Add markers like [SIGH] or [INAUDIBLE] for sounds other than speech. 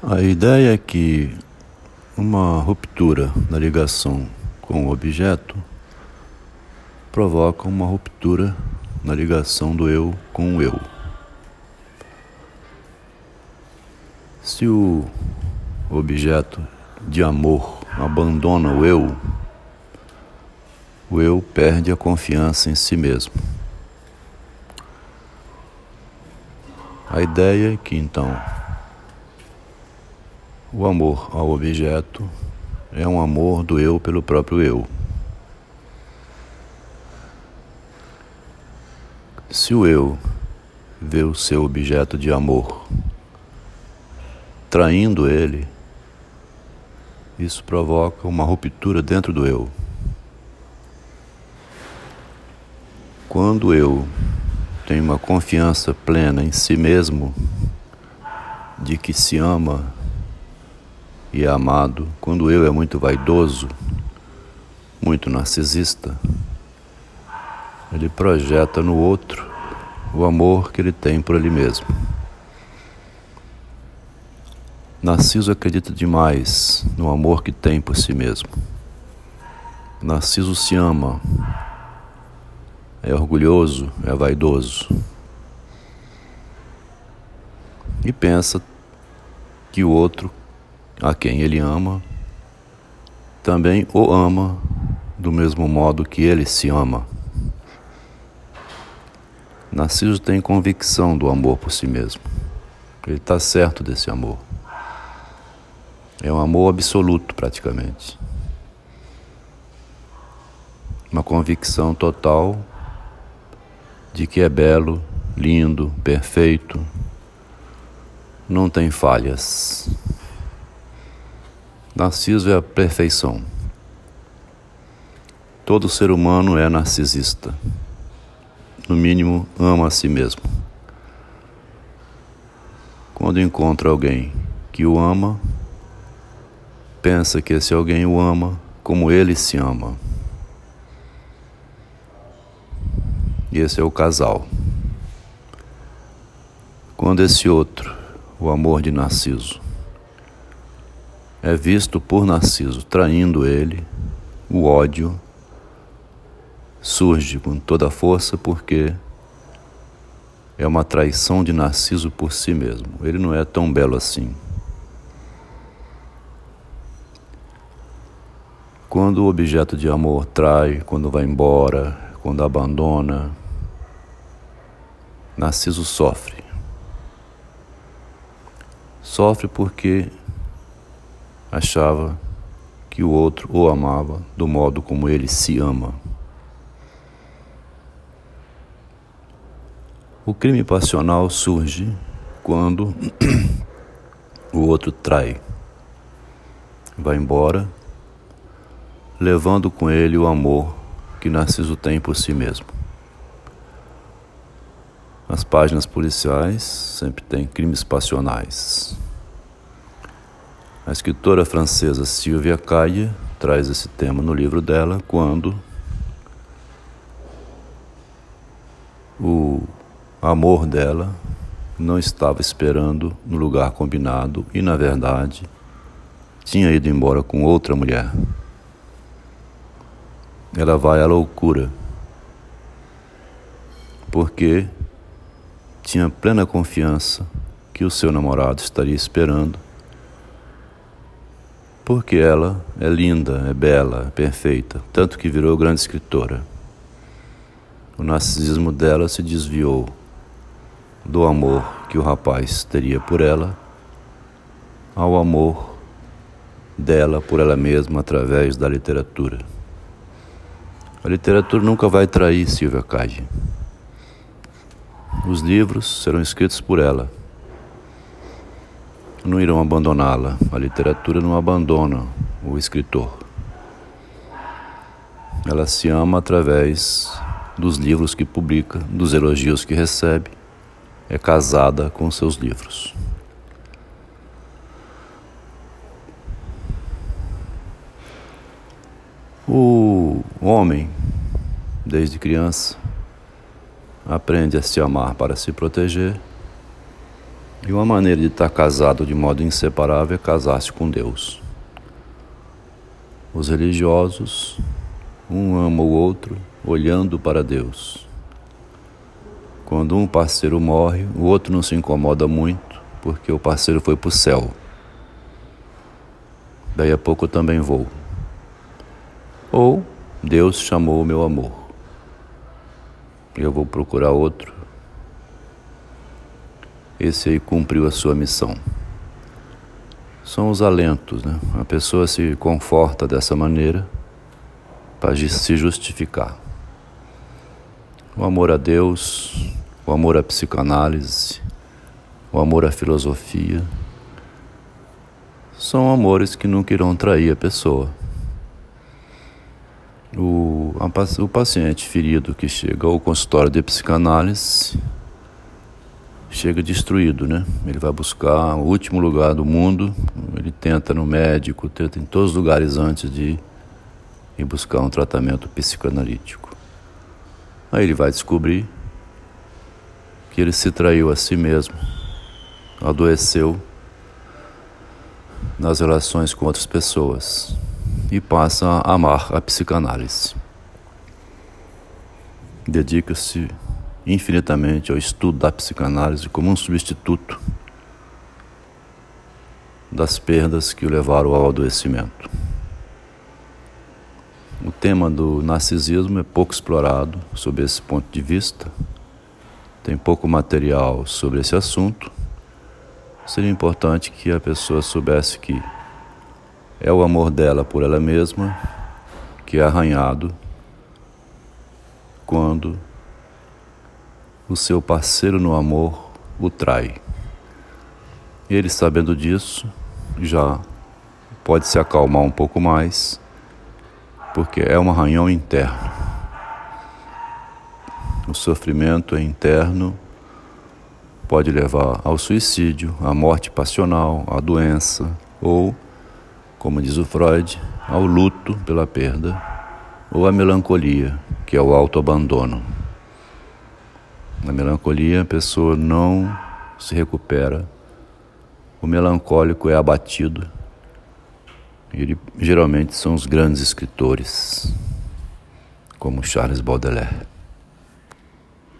A ideia é que uma ruptura na ligação com o objeto provoca uma ruptura na ligação do eu com o eu. Se o objeto de amor abandona o eu, o eu perde a confiança em si mesmo. A ideia é que então o amor ao objeto é um amor do eu pelo próprio eu. Se o eu vê o seu objeto de amor traindo ele, isso provoca uma ruptura dentro do eu. Quando eu tenho uma confiança plena em si mesmo, de que se ama e é amado, quando eu é muito vaidoso, muito narcisista, ele projeta no outro o amor que ele tem por ele mesmo. Narciso acredita demais no amor que tem por si mesmo. Narciso se ama, é orgulhoso, é vaidoso e pensa que o outro a quem ele ama, também o ama do mesmo modo que ele se ama. Narciso tem convicção do amor por si mesmo. Ele está certo desse amor. É um amor absoluto, praticamente. Uma convicção total de que é belo, lindo, perfeito, não tem falhas. Narciso é a perfeição. Todo ser humano é narcisista. No mínimo, ama a si mesmo. Quando encontra alguém que o ama, pensa que esse alguém o ama como ele se ama. E esse é o casal. Quando esse outro, o amor de Narciso, é visto por Narciso traindo ele, o ódio surge com toda a força porque é uma traição de Narciso por si mesmo. Ele não é tão belo assim. Quando o objeto de amor trai, quando vai embora, quando abandona, Narciso sofre. Sofre porque achava que o outro o amava do modo como ele se ama. O crime passional surge quando [CLEARS THROAT] o outro trai, vai embora, levando com ele o amor que Narciso tem por si mesmo. Nas páginas policiais sempre tem crimes passionais. A escritora francesa Sylvia Caille traz esse tema no livro dela quando o amor dela não estava esperando no lugar combinado e, na verdade, tinha ido embora com outra mulher. Ela vai à loucura porque tinha plena confiança que o seu namorado estaria esperando porque ela é linda, é bela, é perfeita, tanto que virou grande escritora. O narcisismo dela se desviou do amor que o rapaz teria por ela ao amor dela por ela mesma através da literatura. A literatura nunca vai trair Silvia Cage. Os livros serão escritos por ela não irão abandoná-la. A literatura não abandona o escritor. Ela se ama através dos livros que publica, dos elogios que recebe, é casada com seus livros. O homem, desde criança, aprende a se amar para se proteger E uma maneira de estar casado de modo inseparável é casar-se com Deus. Os religiosos, um ama o outro olhando para Deus. Quando um parceiro morre, o outro não se incomoda muito, porque o parceiro foi para o céu. Daí a pouco eu também vou. Ou Deus chamou o meu amor. Eu vou procurar outro. Esse aí cumpriu a sua missão. São os alentos, né? A pessoa se conforta dessa maneira para se justificar. O amor a Deus, o amor à psicanálise, o amor à filosofia, são amores que nunca irão trair a pessoa. O, a, o paciente ferido que chega ao consultório de psicanálise chega destruído, né? Ele vai buscar o último lugar do mundo, ele tenta no médico, tenta em todos os lugares antes de ir buscar um tratamento psicanalítico. Aí ele vai descobrir que ele se traiu a si mesmo, adoeceu nas relações com outras pessoas e passa a amar a psicanálise. Dedica-se infinitamente ao estudo da psicanálise como um substituto das perdas que o levaram ao adoecimento. O tema do narcisismo é pouco explorado sob esse ponto de vista, tem pouco material sobre esse assunto. Seria importante que a pessoa soubesse que é o amor dela por ela mesma que é arranhado quando o seu parceiro no amor o trai. Ele, sabendo disso, já pode se acalmar um pouco mais, porque é um arranhão interno. O sofrimento é interno pode levar ao suicídio, à morte passional, à doença ou, como diz o Freud, ao luto pela perda ou à melancolia, que é o autoabandono. Na melancolia, a pessoa não se recupera, o melancólico é abatido. Ele geralmente são os grandes escritores, como Charles Baudelaire.